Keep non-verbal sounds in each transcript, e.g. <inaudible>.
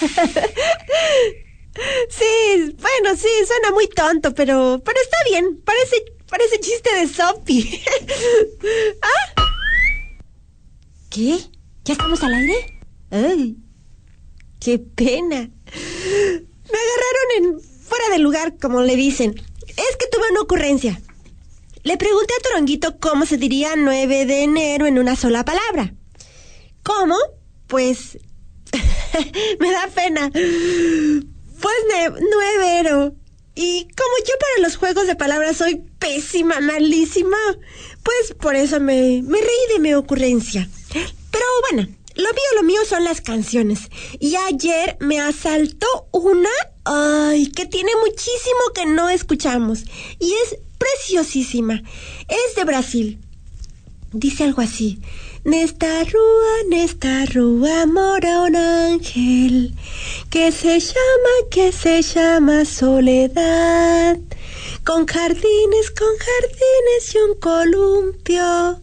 <laughs> Sí, bueno, sí, suena muy tonto, pero, pero está bien. Parece, parece chiste de Sophie. <laughs> ¿Ah? ¿Qué? ¿Ya estamos al aire? Ay, qué pena. Me agarraron en fuera de lugar, como le dicen. Es que tuve una ocurrencia. Le pregunté a Toronguito cómo se diría 9 de enero en una sola palabra. ¿Cómo? Pues <laughs> me da pena. Pues nuevero. Y como yo para los juegos de palabras soy pésima, malísima, pues por eso me, me reí de mi ocurrencia. Pero bueno, lo mío, lo mío son las canciones. Y ayer me asaltó una, ay, que tiene muchísimo que no escuchamos. Y es preciosísima. Es de Brasil. Dice algo así. Nesta rúa, nesta rúa mora un ángel que se llama, que se llama soledad. Con jardines, con jardines y un columpio.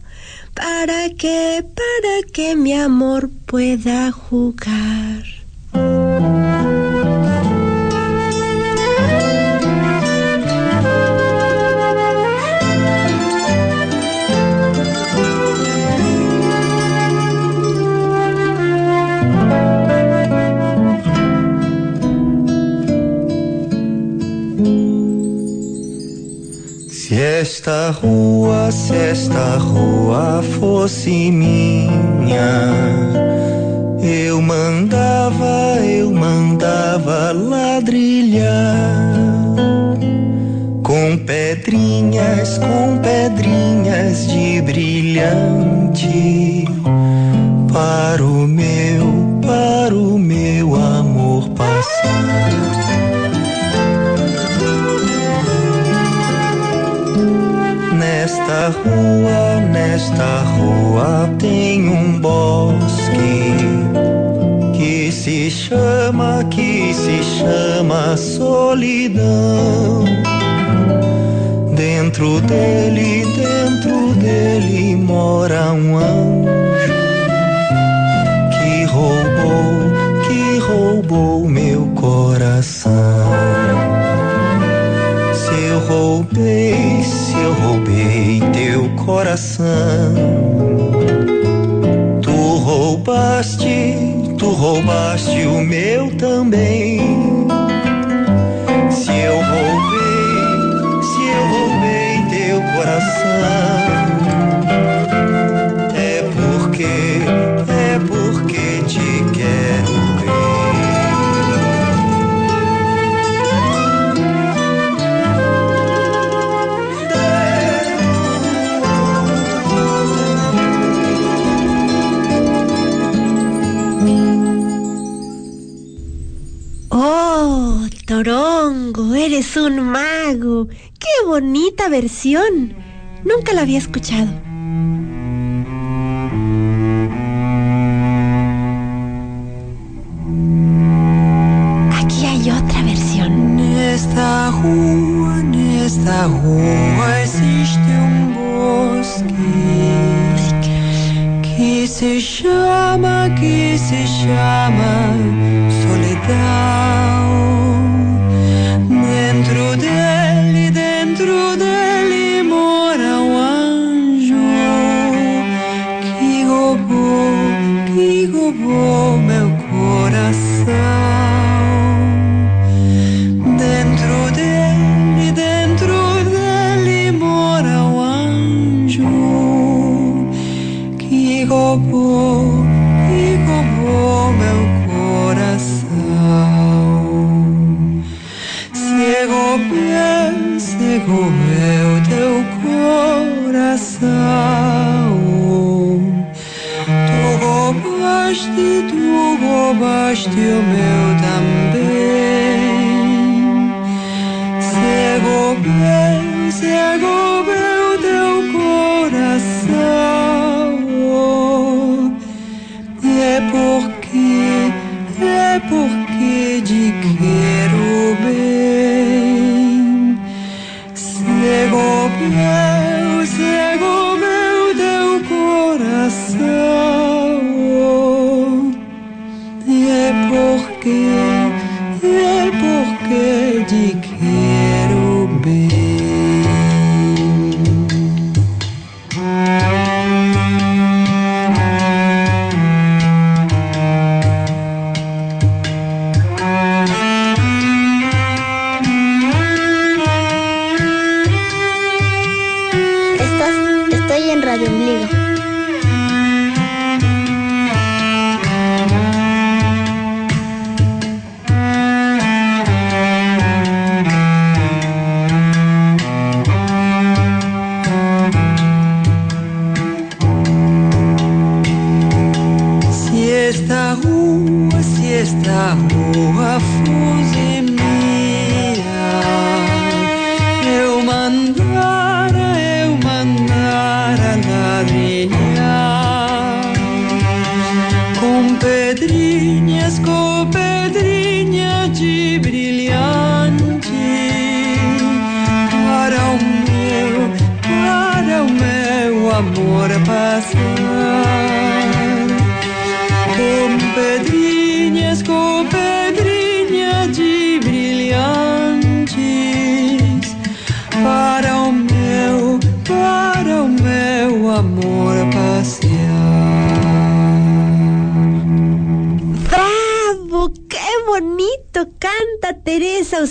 Para que, para que mi amor pueda jugar. Esta rua, se esta rua fosse minha, eu mandava, eu mandava ladrilhar com pedrinhas, com pedrinhas de brilhante para o meu, para o meu amor passar. Nesta rua, nesta rua tem um bosque que se chama, que se chama solidão. Dentro dele, dentro dele mora um anjo que roubou, que roubou meu coração. Coração. Tu roubaste, tu roubaste o meu também. Eres un mago. ¡Qué bonita versión! Nunca la había escuchado. Aquí hay otra versión. Nesta rua, nesta rua existe um bosque que se chama, que se chama solidão.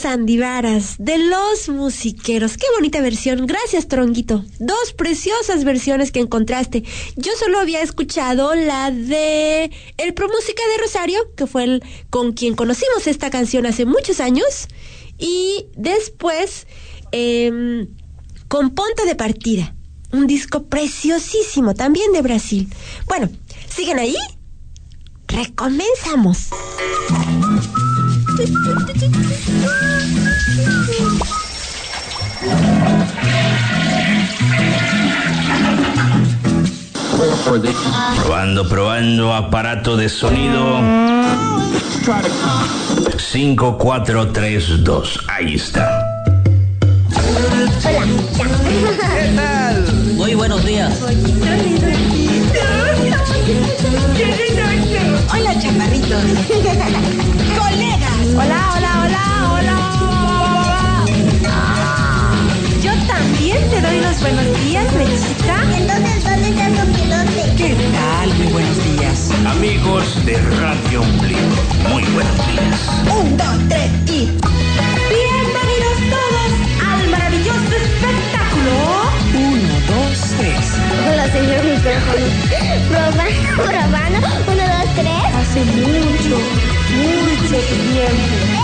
De Los Musiqueros! ¡Qué bonita versión! Gracias, Tronguito. Dos preciosas versiones que encontraste. Yo solo había escuchado la de el Pro Música de Rosario, que fue el con quien conocimos esta canción hace muchos años. Y después, em, con Ponte de Partida. Un disco preciosísimo, también de Brasil. Bueno, ¿siguen ahí? Recomenzamos. Probando, probando, aparato de sonido. 5, 4, 3, 2. Ahí está. Amigos de Radio Ombligo, muy buenos días. Un, dos, tres y. Bienvenidos todos al maravilloso espectáculo. Uno, dos, tres. Hola, señor micrófono. Probando, probando. Uno, dos, tres. Hace mucho, mucho tiempo.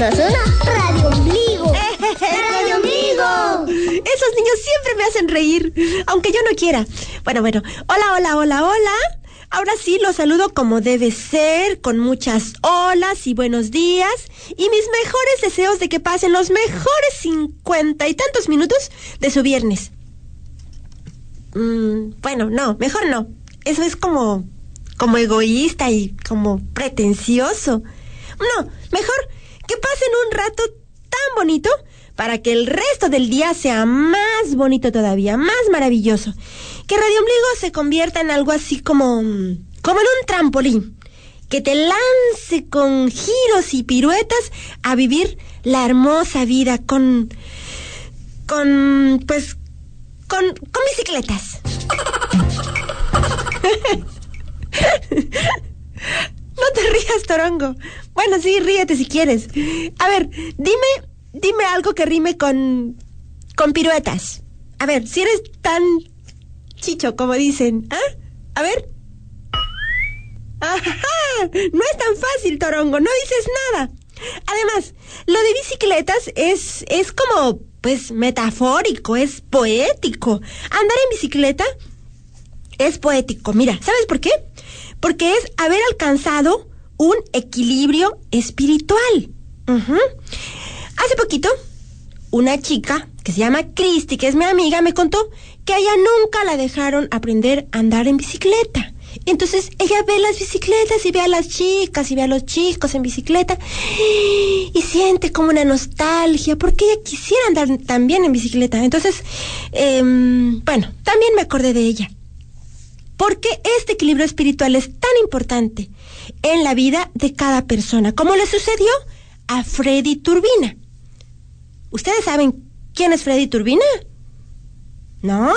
Tres, dos, uno. Radio Ombligo. <laughs> Radio Ombligo. Esos niños siempre me hacen reír, aunque yo no quiera. Bueno, bueno. Hola, hola, hola, hola. Ahora sí, los saludo como debe ser, con muchas olas y buenos días, y mis mejores deseos de que pasen los mejores cincuenta y tantos minutos de su viernes. Mm, bueno, no, mejor no. Eso es como, como egoísta y como pretencioso. No, mejor que pasen un rato tan bonito para que el resto del día sea más bonito todavía, más maravilloso. Que Radio Ombligo se convierta en algo así como, como en un trampolín. Que te lance con giros y piruetas a vivir la hermosa vida con, con, pues, con, con bicicletas. <laughs> No te rías, Torongo. Bueno, sí, ríete si quieres. A ver, dime, dime algo que rime con, con piruetas. A ver, si eres tan chicho como dicen, ¿ah? A ver. Ajá, no es tan fácil, Torongo, no dices nada. Además, lo de bicicletas es, es como, pues, metafórico, es poético. Andar en bicicleta es poético. Mira, ¿sabes por qué? Porque es haber alcanzado un equilibrio espiritual. Hace poquito, una chica que se llama Christy, que es mi amiga, me contó que a ella nunca la dejaron aprender a andar en bicicleta. Entonces ella ve las bicicletas y ve a las chicas y ve a los chicos en bicicleta y siente como una nostalgia porque ella quisiera andar también en bicicleta. Entonces, em, bueno, también me acordé de ella. Porque este equilibrio espiritual es tan importante en la vida de cada persona, como le sucedió a Freddy Turbina. ¿Ustedes saben quién es Freddy Turbina? No.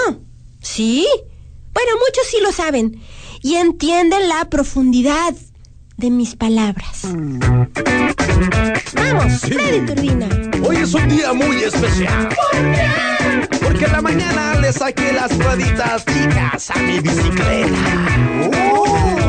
¿Sí? Bueno, muchos sí lo saben y entienden la profundidad de mis palabras. Vamos, Freddy Turbina. Hoy es un día muy especial. ¿Por qué? Saqué las rueditas chicas a mi bicicleta. Lo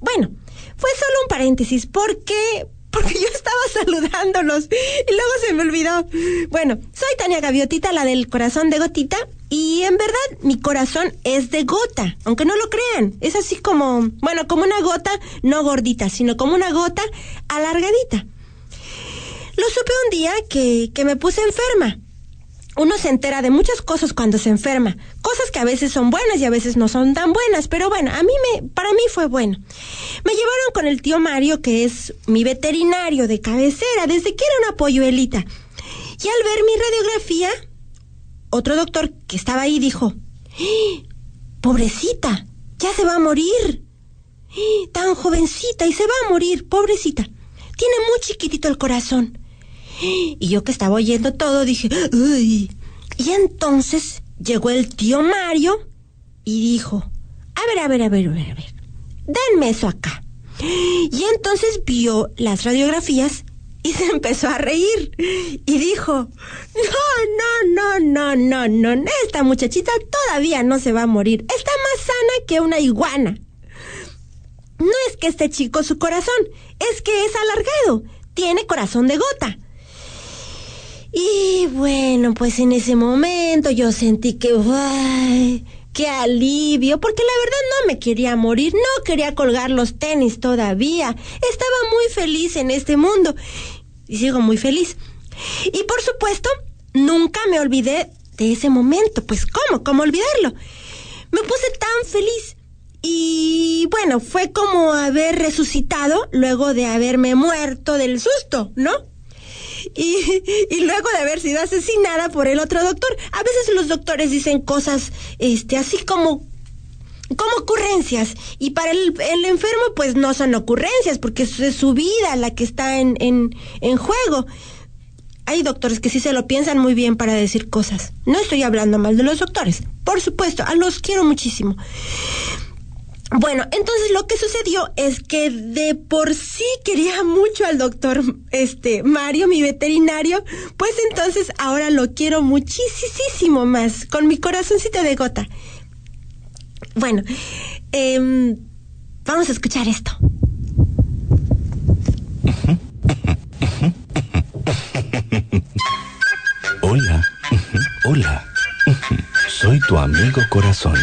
Bueno, fue solo un paréntesis porque porque yo estaba <laughs> saludándolos y luego se me olvidó. Bueno, soy Tania Gaviotita, la del corazón de gotita, y en verdad mi corazón es de gota, aunque no lo crean. Es así como, bueno, como una gota, no gordita, sino como una gota alargadita. Lo supe un día que, que me puse enferma. Uno se entera de muchas cosas cuando se enferma, cosas que a veces son buenas y a veces no son tan buenas, pero bueno, a mí me, para mí fue bueno. Me llevaron con el tío Mario, que es mi veterinario de cabecera, desde que era una polluelita. Y al ver mi radiografía, otro doctor que estaba ahí dijo, "¡Ah! pobrecita, ya se va a morir. ¡Ah! Tan jovencita y se va a morir, pobrecita. Tiene muy chiquitito el corazón. Y yo que estaba oyendo todo dije, uy. Y entonces llegó el tío Mario y dijo, a ver, a ver, a ver, a ver, a ver, denme eso acá. Y entonces vio las radiografías y se <laughs> empezó a reír y dijo, no, no, no, no, no, no, esta muchachita todavía no se va a morir, está más sana que una iguana. No es que esté chico su corazón, es que es alargado, tiene corazón de gota. Y bueno, pues en ese momento yo sentí que, ¡ay! ¡Qué alivio! Porque la verdad no me quería morir, no quería colgar los tenis todavía. Estaba muy feliz en este mundo. Y sigo muy feliz. Y por supuesto, nunca me olvidé de ese momento. Pues ¿cómo? ¿Cómo olvidarlo? Me puse tan feliz. Y bueno, fue como haber resucitado luego de haberme muerto del susto, ¿no? Y, y, luego de haber sido asesinada por el otro doctor. A veces los doctores dicen cosas, este, así como como ocurrencias. Y para el, el enfermo, pues no son ocurrencias, porque es su vida la que está en, en, en juego. Hay doctores que sí se lo piensan muy bien para decir cosas. No estoy hablando mal de los doctores, por supuesto, a los quiero muchísimo. Bueno, entonces lo que sucedió es que de por sí quería mucho al doctor este Mario, mi veterinario, pues entonces ahora lo quiero muchísimo más, con mi corazoncito de gota. Bueno, em, vamos a escuchar esto. Hola, hola. Soy tu amigo corazón.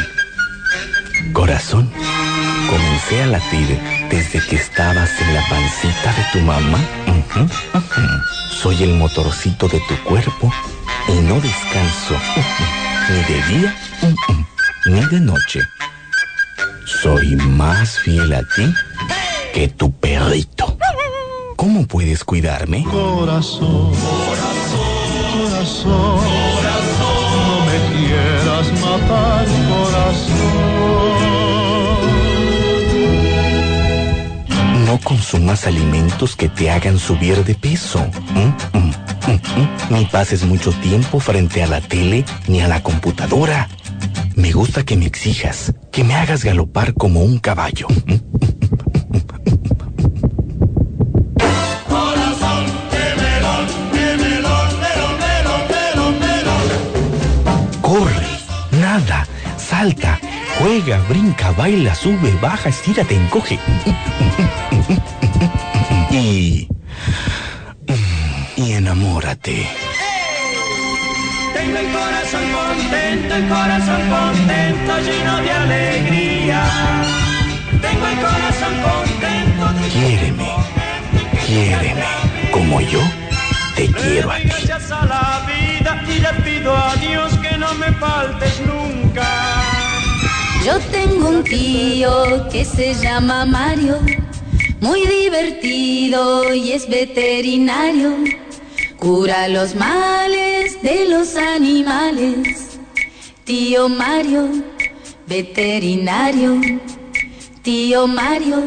Corazón, comencé a latir desde que estabas en la pancita de tu mamá. Soy el motorcito de tu cuerpo y no descanso ni de día ni de noche. Soy más fiel a ti que tu perrito. ¿Cómo puedes cuidarme? Corazón, corazón, no me quieras matar, corazón. No consumas alimentos que te hagan subir de peso. Mm, mm, mm, mm. Ni pases mucho tiempo frente a la tele ni a la computadora. Me gusta que me exijas, que me hagas galopar como un caballo. Corre, nada, salta, juega, brinca, baila, sube, baja, estírate, encoge. Y. Y enamórate. Tengo el corazón contento, el corazón contento, lleno de alegría. Tengo el corazón contento. Quiéreme, quiéreme, como yo te quiero a ti. Gracias a la vida y le pido a Dios que no me faltes nunca. Yo tengo un tío que se llama Mario, muy divertido y es veterinario. Cura los males de los animales. Tío Mario, veterinario. Tío Mario,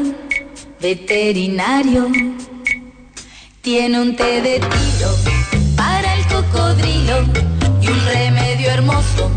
veterinario. Tiene un té de tiro para el cocodrilo y un remedio hermoso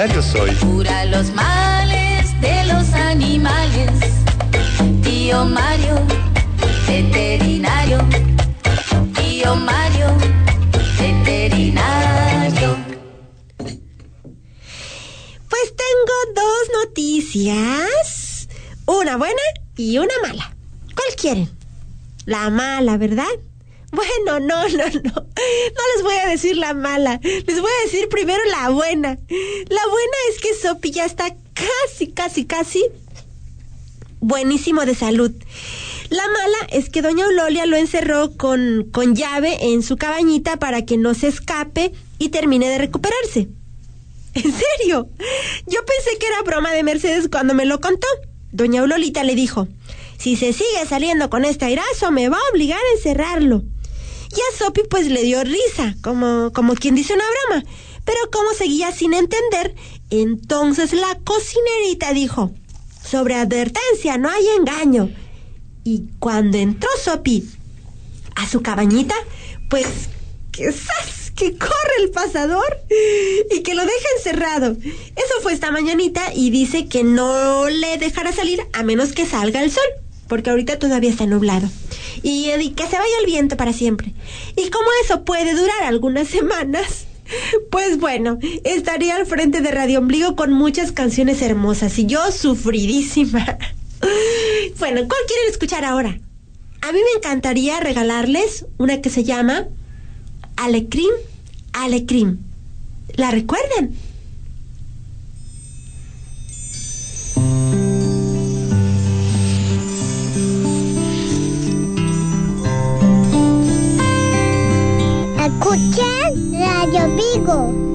veterinario. soy. Cura los males de los animales. Tío Mario, veterinario. Tío Mario, veterinario. Pues tengo dos noticias. Una buena y una mala. ¿Cuál quieren? La mala, ¿verdad? Bueno, no, no, no. No les voy a decir la mala. Les voy a decir primero la buena. La Sopi ya está casi, casi, casi buenísimo de salud. La mala es que doña Eulolia lo encerró con, con llave en su cabañita para que no se escape y termine de recuperarse. ¿En serio? Yo pensé que era broma de Mercedes cuando me lo contó. Doña Eulolita le dijo, si se sigue saliendo con este airazo me va a obligar a encerrarlo. Y a Sopi pues le dio risa, como, como quien dice una broma. Pero como seguía sin entender, entonces la cocinerita dijo, sobre advertencia, no hay engaño. Y cuando entró Sopi a su cabañita, pues que que corre el pasador y que lo deja encerrado. Eso fue esta mañanita y dice que no le dejará salir a menos que salga el sol. porque ahorita todavía está nublado. Y, y que se vaya el viento para siempre. Y como eso puede durar algunas semanas, pues bueno, estaría al frente de Radio Ombligo con muchas canciones hermosas y yo sufridísima. <laughs> Bueno, ¿cuál quieren escuchar ahora? A mí me encantaría regalarles una que se llama Alecrim, Alecrim. ¿La recuerdan? Escuchen Radio Vigo.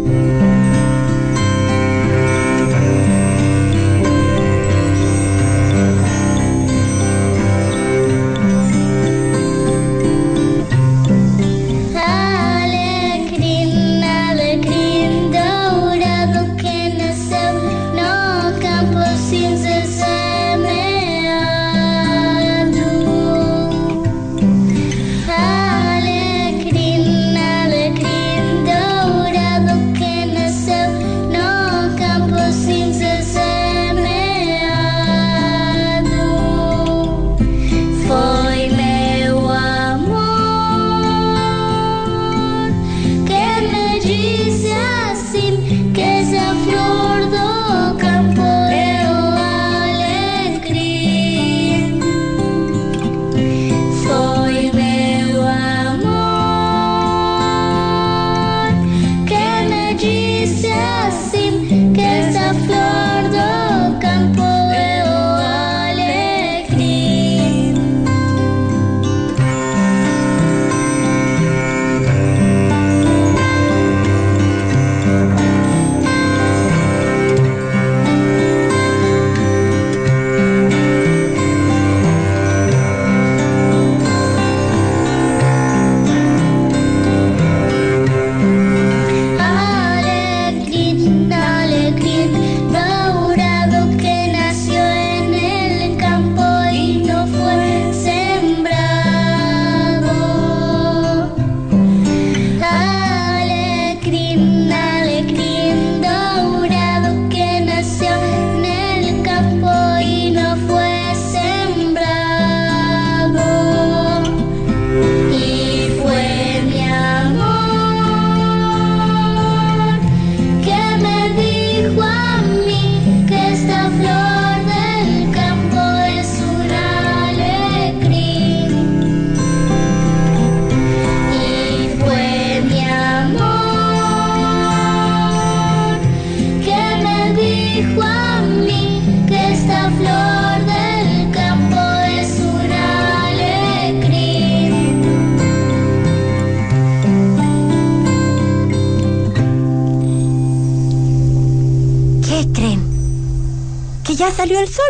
Salió el sol.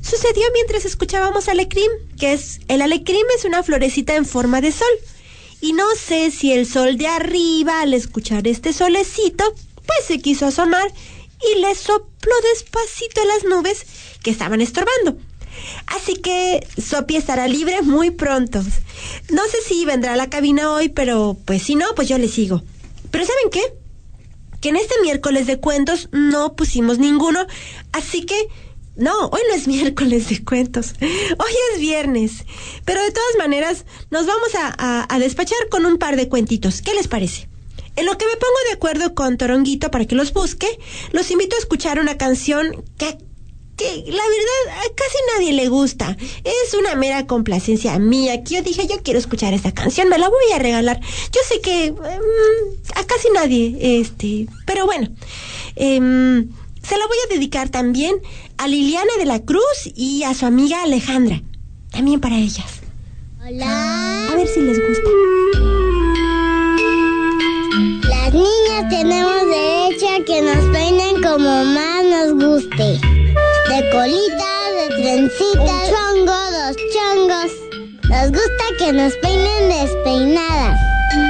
Sucedió mientras escuchábamos alecrim, que es el alecrim es una florecita en forma de sol. Y no sé si el sol de arriba, al escuchar este solecito, pues se quiso asomar y le sopló despacito a las nubes que estaban estorbando. Así que Sopi estará libre muy pronto. No sé si vendrá a la cabina hoy, pero pues si no, pues yo le sigo. Pero ¿saben qué? Que en este miércoles de cuentos no pusimos ninguno, así que no, hoy no es <laughs> miércoles de cuentos, hoy es viernes, pero de todas maneras nos vamos a, a- despachar con un par de cuentitos, ¿qué les parece? En lo que me pongo de acuerdo con Toronguito para que los busque, los invito a escuchar una canción que, que la verdad a casi nadie le gusta. Es una mera complacencia mía que yo dije, yo quiero escuchar esta canción, me la voy a regalar. Yo sé que mm, a casi nadie, este, pero bueno, em, se la voy a dedicar también a Liliana de la Cruz y a su amiga Alejandra. También para ellas. Hola. A ver si les gusta. Las niñas tenemos derecho a que nos peinen como más nos guste. De colita, de trencita, un chongo, dos chongos. Nos gusta que nos peinen despeinadas.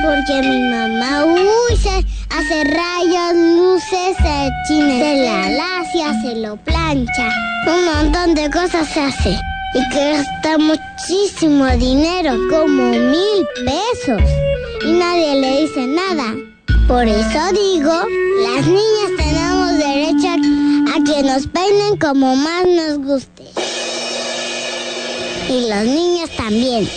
Porque mi mamá, uy, se hace rayos, luces, se china, se la lacia, se lo plancha. Un montón de cosas se hace. Y que gasta muchísimo dinero, como mil pesos. Y nadie le dice nada. Por eso digo, las niñas nos peinen como más nos guste. Y los niños también.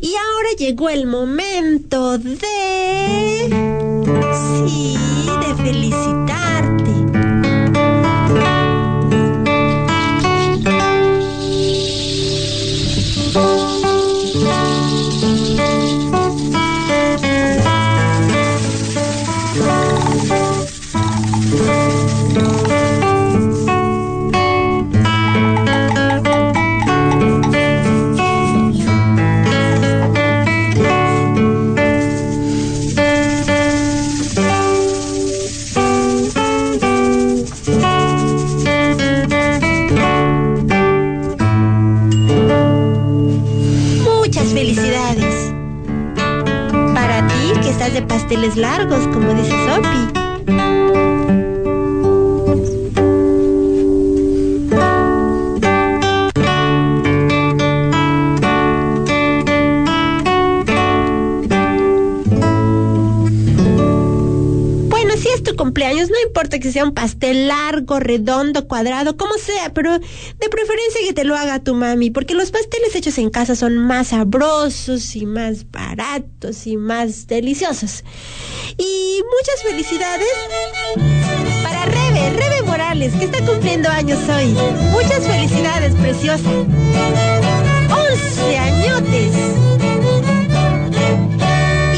Y ahora llegó el momento que sea un pastel largo, redondo, cuadrado, como sea, pero de preferencia que te lo haga tu mami, porque los pasteles hechos en casa son más sabrosos y más baratos y más deliciosos. Y muchas felicidades para Rebe, Rebe Morales, que está cumpliendo años hoy. Muchas felicidades, preciosa. 11 añotes.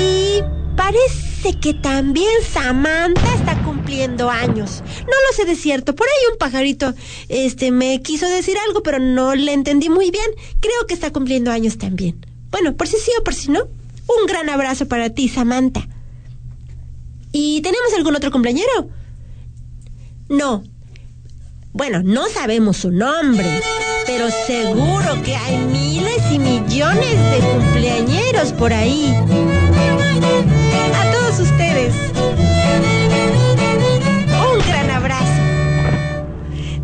Y parece que también Samantha está cumpliendo años. No lo sé de cierto. Por ahí un pajarito este me quiso decir algo, pero no le entendí muy bien. Creo que está cumpliendo años también. Bueno, por si sí o por si no. Un gran abrazo para ti, Samantha. ¿Y tenemos algún otro cumpleañero? No. Bueno, no sabemos su nombre, pero seguro que hay miles y millones de cumpleañeros por ahí. ustedes.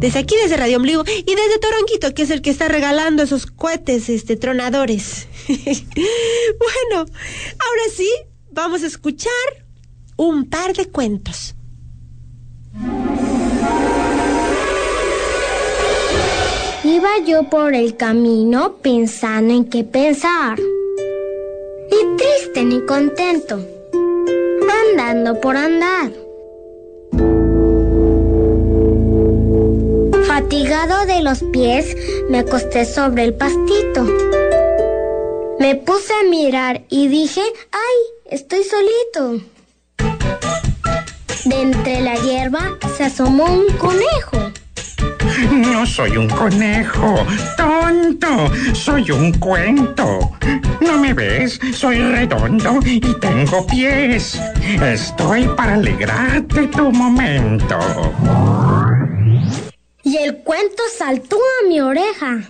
Desde aquí, desde Radio Ombligo y desde Toronquito, que es el que está regalando esos cohetes este, tronadores. <laughs> bueno, ahora sí, vamos a escuchar un par de cuentos. Iba yo por el camino pensando en qué pensar. Ni triste ni contento. Andando por andar. Fatigado de los pies, me acosté sobre el pastito. Me puse a mirar y dije, ¡ay! Estoy solito. De entre la hierba se asomó un conejo. No soy un conejo, tonto, soy un cuento. ¿No me ves? Soy redondo y tengo pies. Estoy para alegrarte tu momento. Y el cuento saltó a mi oreja.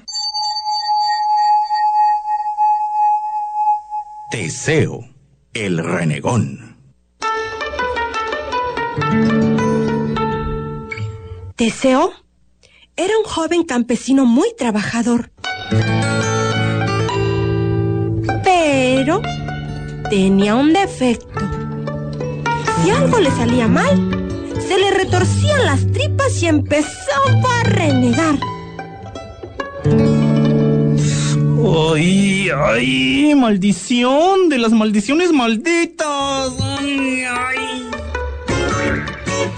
Teseo, el renegón. Teseo era un joven campesino muy trabajador. Pero tenía un defecto. Si algo le salía mal, se le retorcían las tripas y empezó a renegar. ¡Ay, ay! ¡Maldición! ¡De las maldiciones malditas! ¡Ay, ay!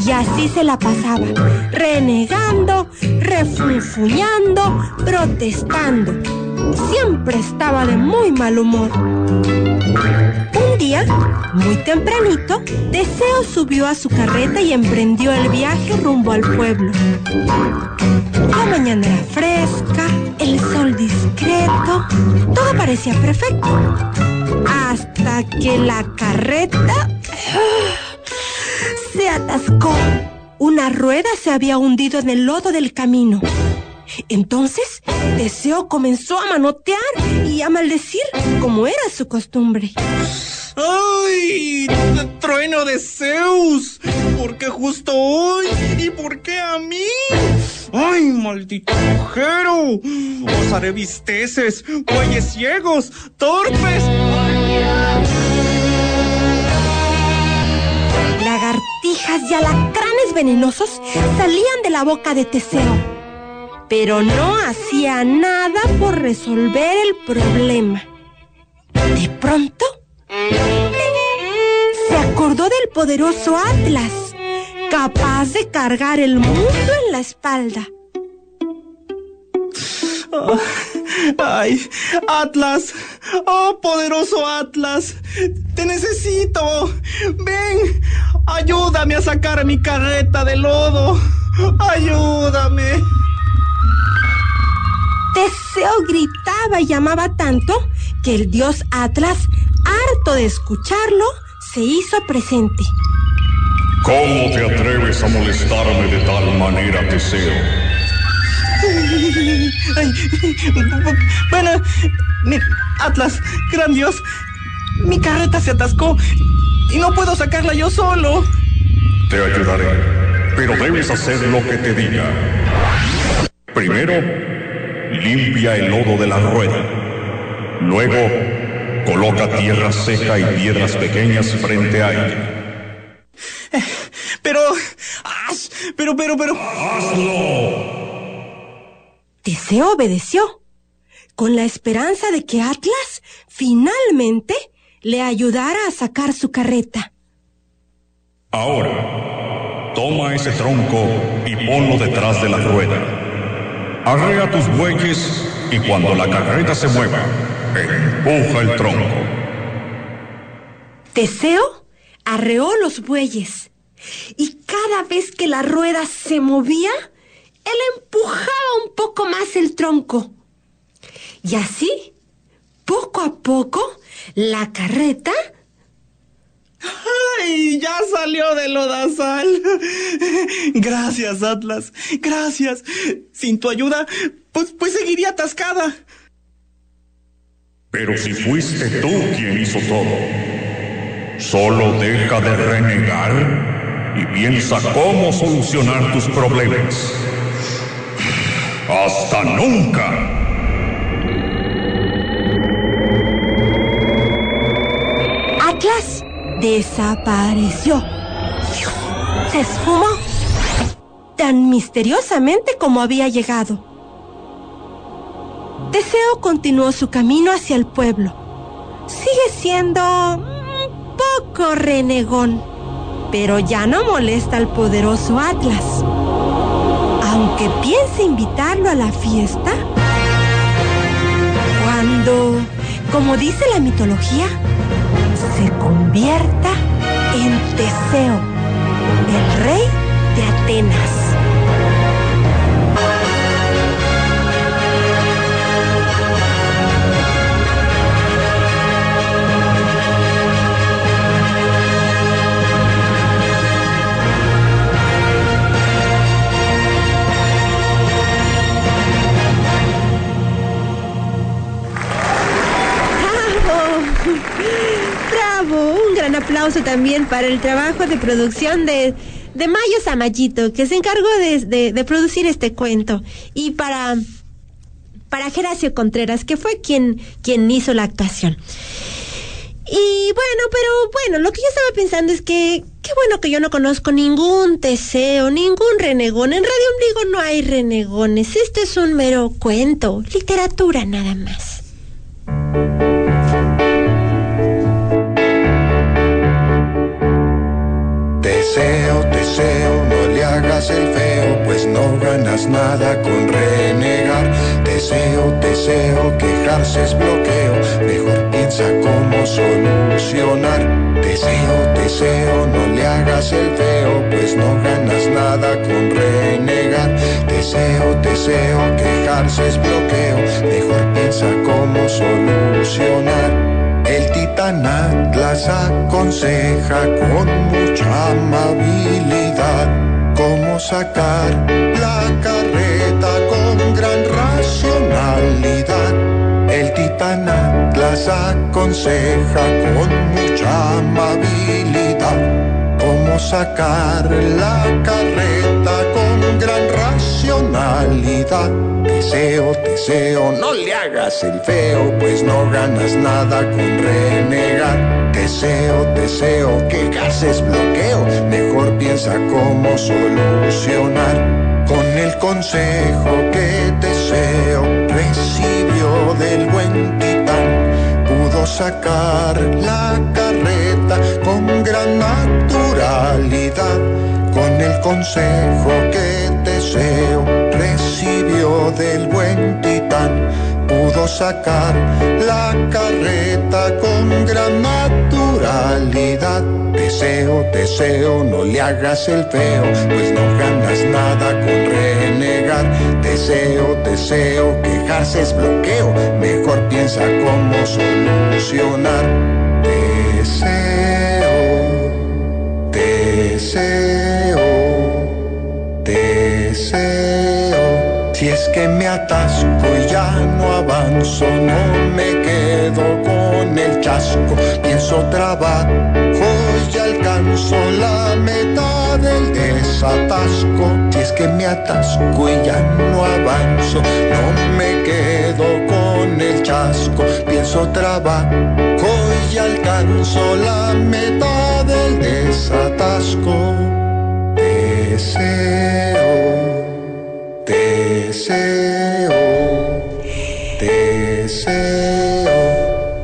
Y así se la pasaba, renegando, refunfuñando, protestando. Siempre estaba de muy mal humor. Un día, muy tempranito, Teseo subió a su carreta y emprendió el viaje rumbo al pueblo. La mañana era fresca, el sol discreto, todo parecía perfecto. Hasta que la carreta se atascó. Una rueda se había hundido en el lodo del camino. Entonces, Teseo comenzó a manotear y a maldecir como era su costumbre. ¡Ay! ¡Trueno de Zeus! ¿Por qué justo hoy? ¿Y por qué a mí? ¡Ay, maldito agujero! Os haré visteces, bueyes ciegos, torpes. Lagartijas y alacranes venenosos salían de la boca de Teseo. Pero no hacía nada por resolver el problema. De pronto, se acordó del poderoso Atlas, capaz de cargar el mundo en la espalda. Oh, ¡Ay! ¡Atlas! ¡Oh, poderoso Atlas! ¡Te necesito! ¡Ven! ¡Ayúdame a sacar mi carreta de lodo! ¡Ayúdame! Teseo gritaba y llamaba tanto que el dios Atlas, harto de escucharlo, se hizo presente. ¿Cómo te atreves a molestarme de tal manera, Teseo? <laughs> Bueno, mi- Atlas, gran dios, mi carreta se atascó y no puedo sacarla yo solo. Te ayudaré, pero debes hacer lo que te diga. Primero, limpia el lodo de la rueda. Luego, coloca tierra seca y piedras pequeñas frente a ella. Pero, ¡ash! pero, pero, pero. Teseo obedeció, con la esperanza de que Atlas finalmente le ayudara a sacar su carreta. Ahora, toma ese tronco y ponlo detrás de la rueda. Arrea tus bueyes y cuando la carreta se mueva, empuja el tronco. Teseo arreó los bueyes y cada vez que la rueda se movía, él empujaba un poco más el tronco. Y así, poco a poco, la carreta ¡Ay! Ya salió del lodazal. <laughs> Gracias, Atlas. Gracias. Sin tu ayuda, pues, pues seguiría atascada. Pero si fuiste tú quien hizo todo, Solo deja de renegar y piensa cómo solucionar tus problemas. Hasta nunca. Desapareció. Se esfumó tan misteriosamente como había llegado. Teseo continuó su camino hacia el pueblo. Sigue siendo un poco renegón, pero ya no molesta al poderoso Atlas. Aunque piense invitarlo a la fiesta, cuando, como dice la mitología, convierta en Teseo, el rey de Atenas. ¡Bravo! ¡Bravo! Aplauso también para el trabajo de producción de, de Mayo Samayito, que se encargó de, de- producir este cuento. Y para, para Geracio Contreras, que fue quien, quien hizo la actuación. Y bueno, pero bueno, lo que yo estaba pensando es que qué bueno que yo no conozco ningún Teseo, ningún renegón. En Radio Ombligo no hay renegones. Este es un mero cuento, literatura nada más. Teseo, Teseo, no le hagas el feo, pues no ganas nada con renegar. Teseo, Teseo, quejarse es bloqueo, mejor piensa cómo solucionar. Teseo, Teseo, no le hagas el feo, pues no ganas nada con renegar. Teseo, Teseo, quejarse es bloqueo, mejor piensa cómo solucionar. El titán Atlas aconseja con mucha amabilidad cómo sacar la carreta con gran racionalidad. El titán Atlas aconseja con mucha amabilidad cómo sacar la carreta con gran racionalidad. Teseo, Teseo, no le hagas el feo, pues no ganas nada con renegar. Teseo, Teseo, quejarse es bloqueo, mejor piensa cómo solucionar. Con el consejo que Teseo recibió del buen titán, pudo sacar la carreta con gran naturalidad. Con el consejo que Teseo recibió del buen titán, pudo sacar la carreta con gran naturalidad. Teseo, Teseo, no le hagas el feo, pues no ganas nada con renegar. Teseo, Teseo, quejarse es bloqueo, mejor piensa cómo solucionar. Teseo, Teseo, Teseo. Que me atasco y ya no avanzo, no me quedo con el chasco. Pienso trabajo y alcanzo la meta del desatasco. Si es que me atasco y ya no avanzo, no me quedo con el chasco. Pienso trabajo y alcanzo la meta del desatasco. Deseo, deseo, deseo.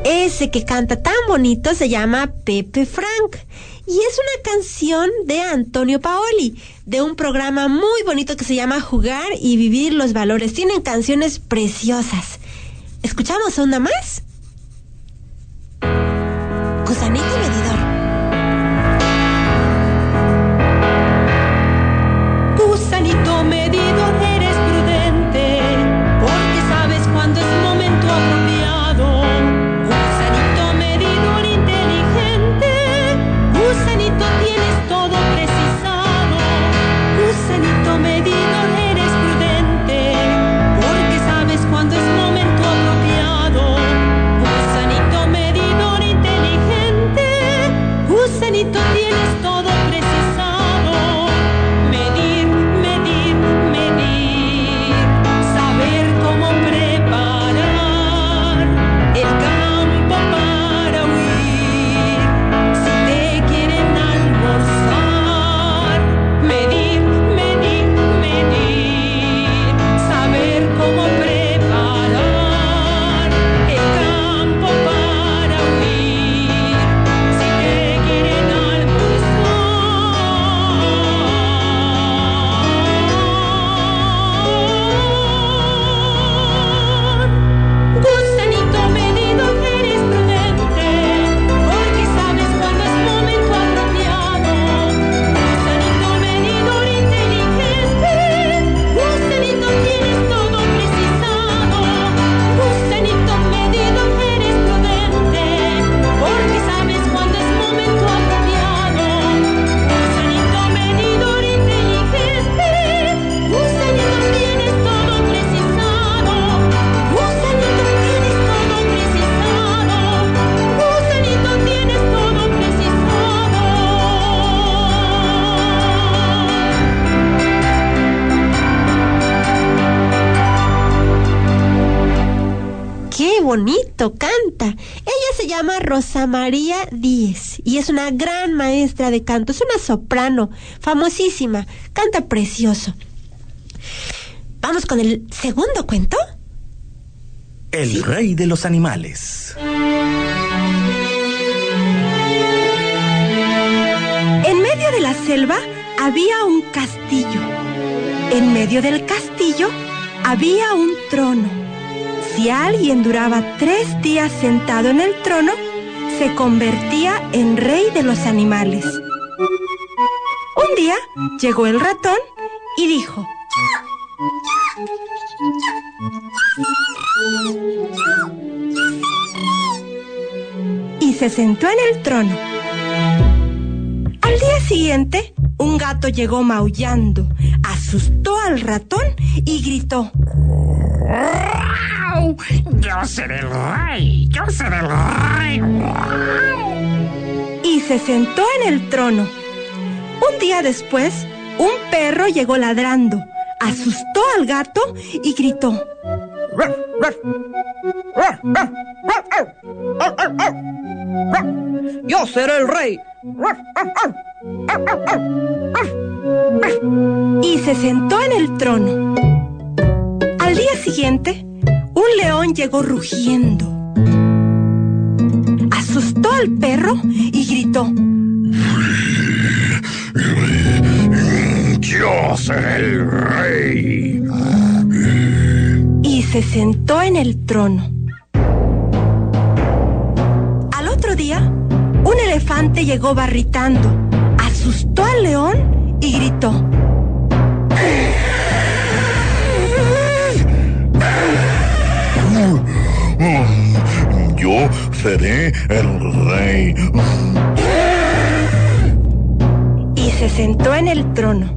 Ese que canta tan bonito se llama Pepe Frank y es una canción de Antonio Paoli, de un programa muy bonito que se llama Jugar y Vivir los Valores. Tienen canciones preciosas. ¿Escuchamos una más? Gusanito Rosa María Díez y es una gran maestra de canto. Es una soprano famosísima. Canta precioso. Vamos con el segundo cuento. El rey de los animales. En medio de la selva había un castillo. En medio del castillo había un trono. Si alguien duraba tres días sentado en el trono, se convertía en rey de los animales. Un día llegó el ratón y dijo, y se sentó en el trono. Al día siguiente, un gato llegó maullando, asustó al ratón y gritó. Yo seré el rey, yo seré el rey. Y se sentó en el trono. Un día después, un perro llegó ladrando, asustó al gato y gritó. Yo seré el rey. Y se sentó en el trono. Al día siguiente, un león llegó rugiendo. Asustó al perro y gritó. Yo seré el rey. Y se sentó en el trono. Al otro día, un elefante llegó barritando, asustó al león y gritó. Yo seré el rey. y se sentó en el trono.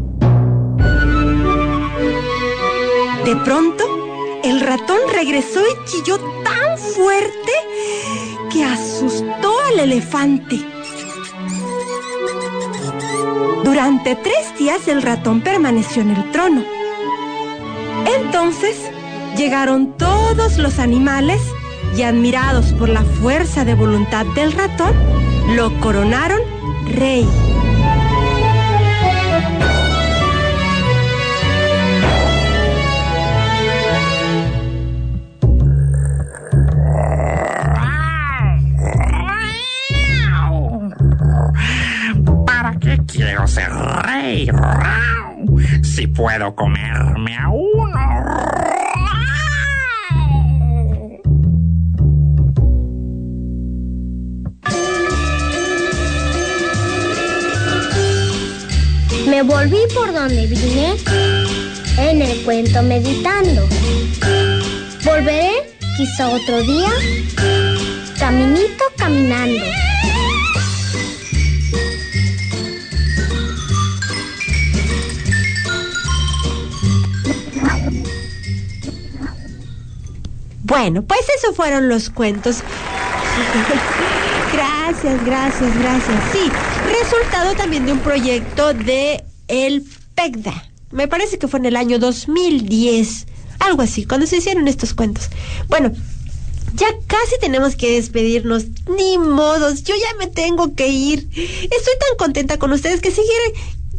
De pronto, el ratón regresó y chilló tan fuerte que asustó al elefante. Durante tres días el ratón permaneció en el trono. Entonces llegaron todos los animales y admirados por la fuerza de voluntad del ratón, lo coronaron rey. ¿Para qué quiero ser rey? Si puedo comerme a uno. Volví por donde vine en el cuento meditando. Volveré quizá otro día, caminito caminando. Bueno, pues eso fueron los cuentos. <laughs> gracias, gracias, gracias. Sí, resultado también de un proyecto de el PECDA. Me parece que fue en el año 2010, algo así, cuando se hicieron estos cuentos. Bueno, ya casi tenemos que despedirnos. Ni modos, yo ya me tengo que ir. Estoy tan contenta con ustedes que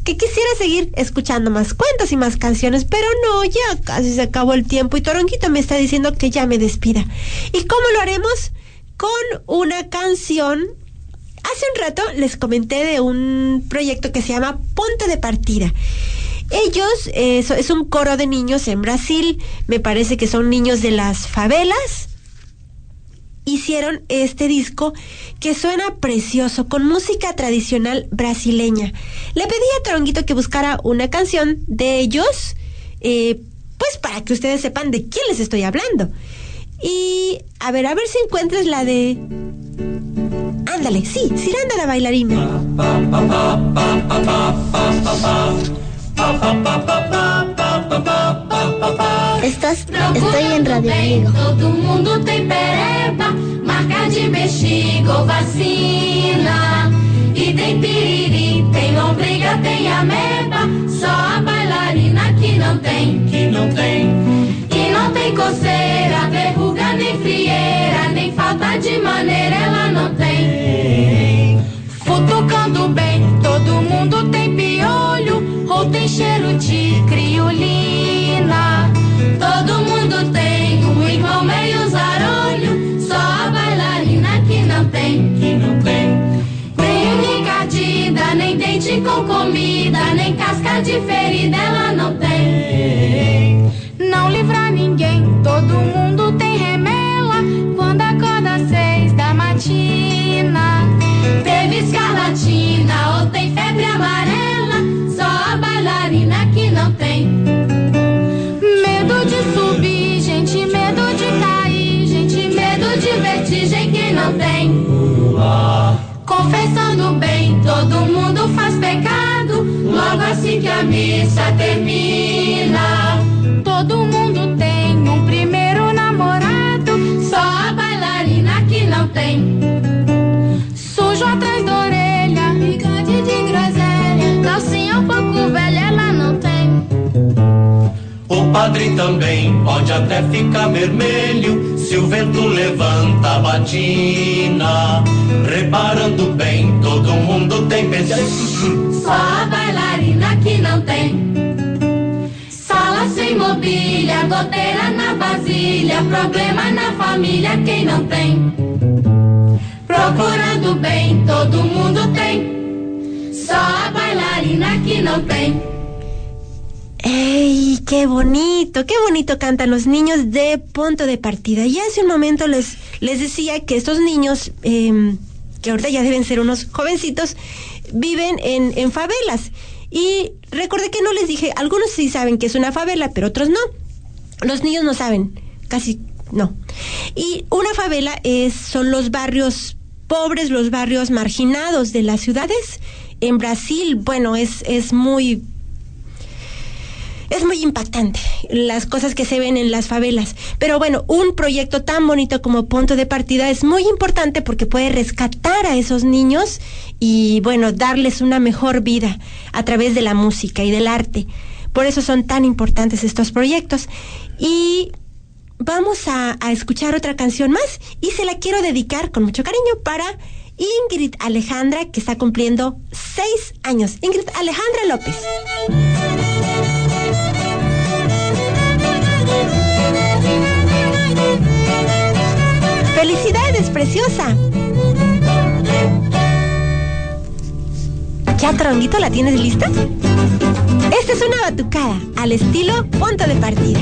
que quisiera seguir escuchando más cuentos y más canciones, pero no, ya casi se acabó el tiempo y Toronquito me está diciendo que ya me despida. ¿Y cómo lo haremos? Con una canción. Hace un rato les comenté de un proyecto que se llama Ponte de Partida. Ellos es un coro de niños en Brasil, me parece que son niños de las favelas. Hicieron este disco que suena precioso con música tradicional brasileña. Le pedí a Toronguito que buscara una canción de ellos, eh, pues para que ustedes sepan de quién les estoy hablando. Y a ver, a ver si encuentras la de. Ándale, sí, Ciranda la bailarina. Estás, estoy en Radio Amigo. Todo mundo tem pereba, marca de bexiga ou vacina. E tem piriri, tem lombriga, tem ameba. Só a bailarina que não tem, que não tem. Tem coceira, verruga nem frieira. de maneira ela não tem. Futucando bem, todo mundo tem piolho ou tem cheiro de criolina. Todo mundo tem um irmão meio zarolho, só a bailarina que não tem, que não tem. Nem encardida, nem dente com comida, nem casca de ferida ela não tem. Não livra ninguém, todo mundo tem remela quando acorda às seis da matina. Teve escarlatina ou tem febre amarela, só a bailarina que não tem. Medo de subir, gente, medo de cair, gente, medo de vertigem que não tem. Confessando bem, todo mundo faz pecado, logo assim que a missa termina. O padre também pode até ficar vermelho se o vento levanta a batina. Reparando bem, todo mundo tem pensamento. Só a bailarina que não tem. Sala sem mobília, goteira na vasilha, problema na família, quem não tem? Procurando bem, todo mundo tem. Só a bailarina que não tem. ¡Ey, qué bonito! ¡Qué bonito cantan los niños de punto de partida! Y hace un momento les, les decía que estos niños, eh, que ahorita ya deben ser unos jovencitos, viven en, en favelas. Y recordé que no les dije, algunos sí saben que es una favela, pero otros no. Los niños no saben, casi no. Y una favela es, son los barrios pobres, los barrios marginados de las ciudades. En Brasil, bueno, es, es muy es muy impactante las cosas que se ven en las favelas. Pero bueno, un proyecto tan bonito como punto de partida es muy importante porque puede rescatar a esos niños y bueno, darles una mejor vida a través de la música y del arte. Por eso son tan importantes estos proyectos. Y vamos a, a escuchar otra canción más y se la quiero dedicar con mucho cariño para Ingrid Alejandra, que está cumpliendo seis años. Ingrid Alejandra López. ¡Felicidades, preciosa! ¿Ya, Tronguito, la tienes lista? Esta es una batucada al estilo punto de partida.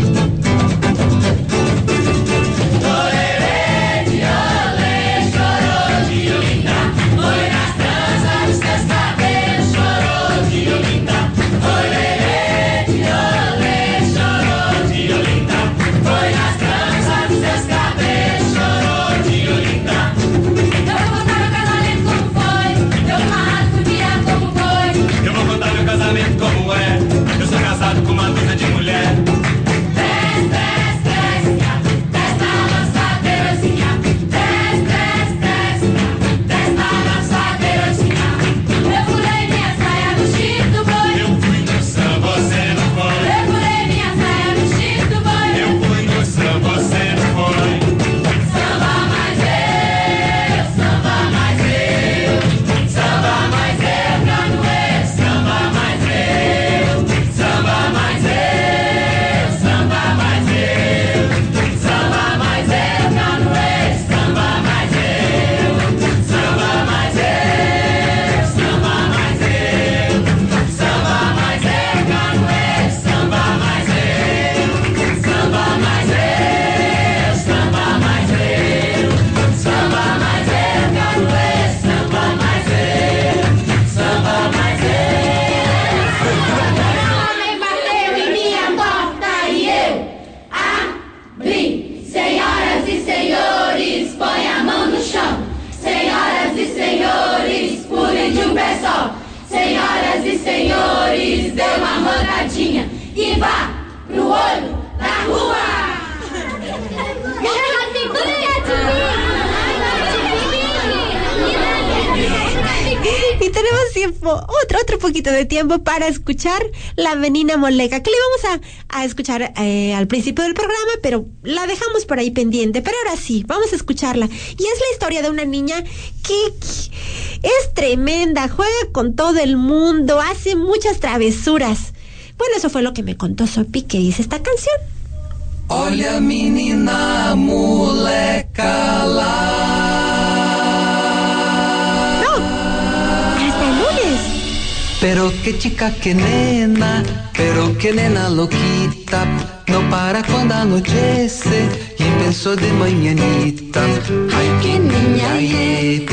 Tenemos tiempo, otro, otro poquito de tiempo para escuchar la menina moleca, que le vamos a, escuchar eh, al principio del programa, pero la dejamos por ahí pendiente. Pero ahora sí, vamos a escucharla. Y es la historia de una niña que, es tremenda, juega con todo el mundo, hace muchas travesuras. Bueno, eso fue lo que me contó Sopi que dice esta canción. Olha a menina moleca lá. Pero que chica, que nena, pero que nena loquita. Não para quando anochece e pensou de manhãnita. Ai que niña ye,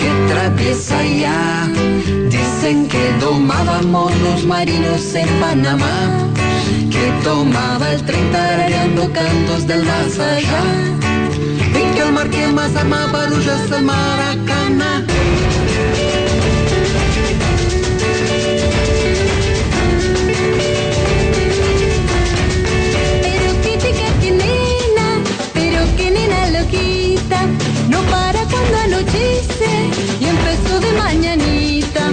que traviesa ya. Dicen que domaba monos marinos en Panamá. Que tomaba el tren tarareando cantos del más allá. Y que el mar que más amaba barullos del Maracaná. Y empezó de mañanita.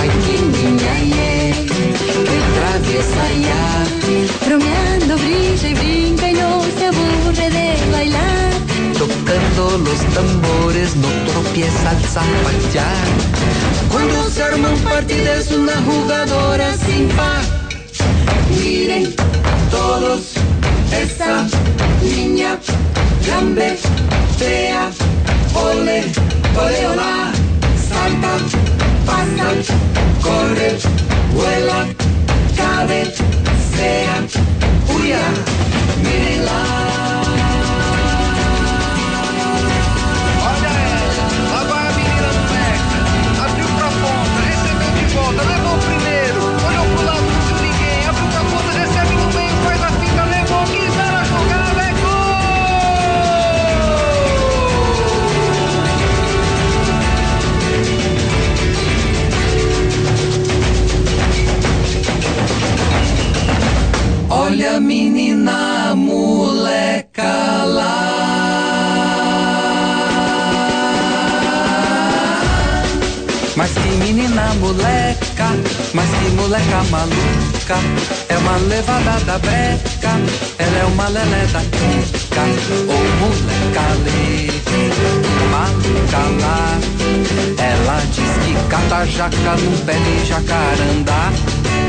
Ay que niña ye, que traviesa ya. Bromeando brilla y brinca y no se aburre de bailar. Tocando los tambores no tropieza al zapatear. Cuando se arma un partido es una jugadora sin par. Miren todos esa niña grande, Uia! Menina moleca lá. Mas que menina moleca, mas que moleca maluca. É uma levada da breca, ela é uma lelé da cuca. Ô moleca lê, maluca lá. Ela diz que cata jaca no pé de jacarandá.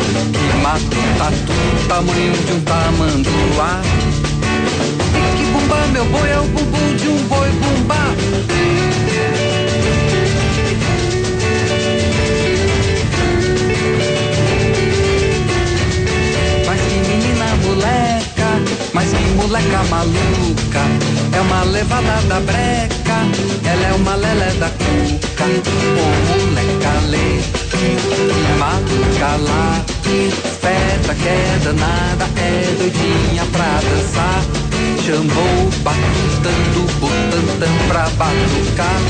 Que mata um tatu, tamanho de um tamanduá. E que bumba, meu boi, é o bumbum de um boi bumbá. Mas que menina moleca, mas que moleca maluca. É uma levada da breca, ela é uma lelé da cuca. Ô moleca lê, maluca lá. Que é danada, é doidinha pra dançar. Chamou batucando, botantão pra batucar.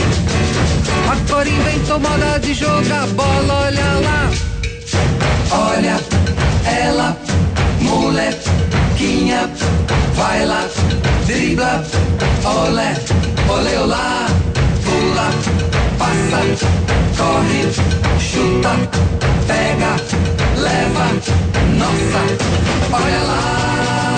Agora inventou moda de jogar bola, olha lá. Olha ela, molequinha, vai lá, dribla, olé, olé, olá, pula, passa, corre, chuta, pega, leva, nossa, olha lá.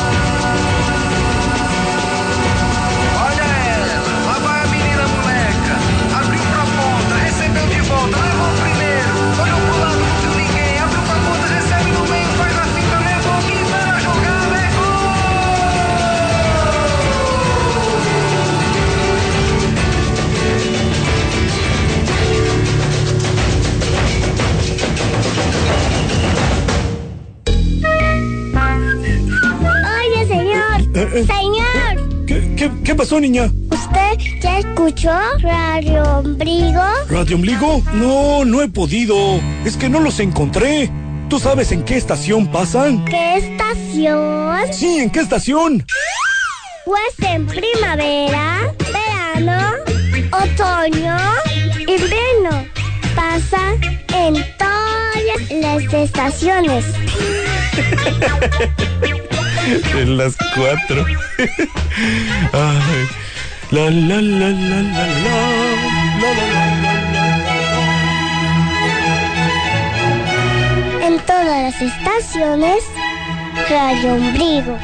Eh, Señor, ¿Qué, qué, qué pasó, niña? ¿usted ya escuchó Radio Ombligo? ¿Radio Ombligo? No, no he podido. Es que no los encontré. ¿Tú sabes en qué estación pasan? ¿Qué estación? Sí, ¿en qué estación? Pues en primavera, verano, otoño, invierno. Pasa en todas las estaciones. <laughs> En las cuatro. Ay. La la la la la la. En todas las estaciones, rayo Ombligo.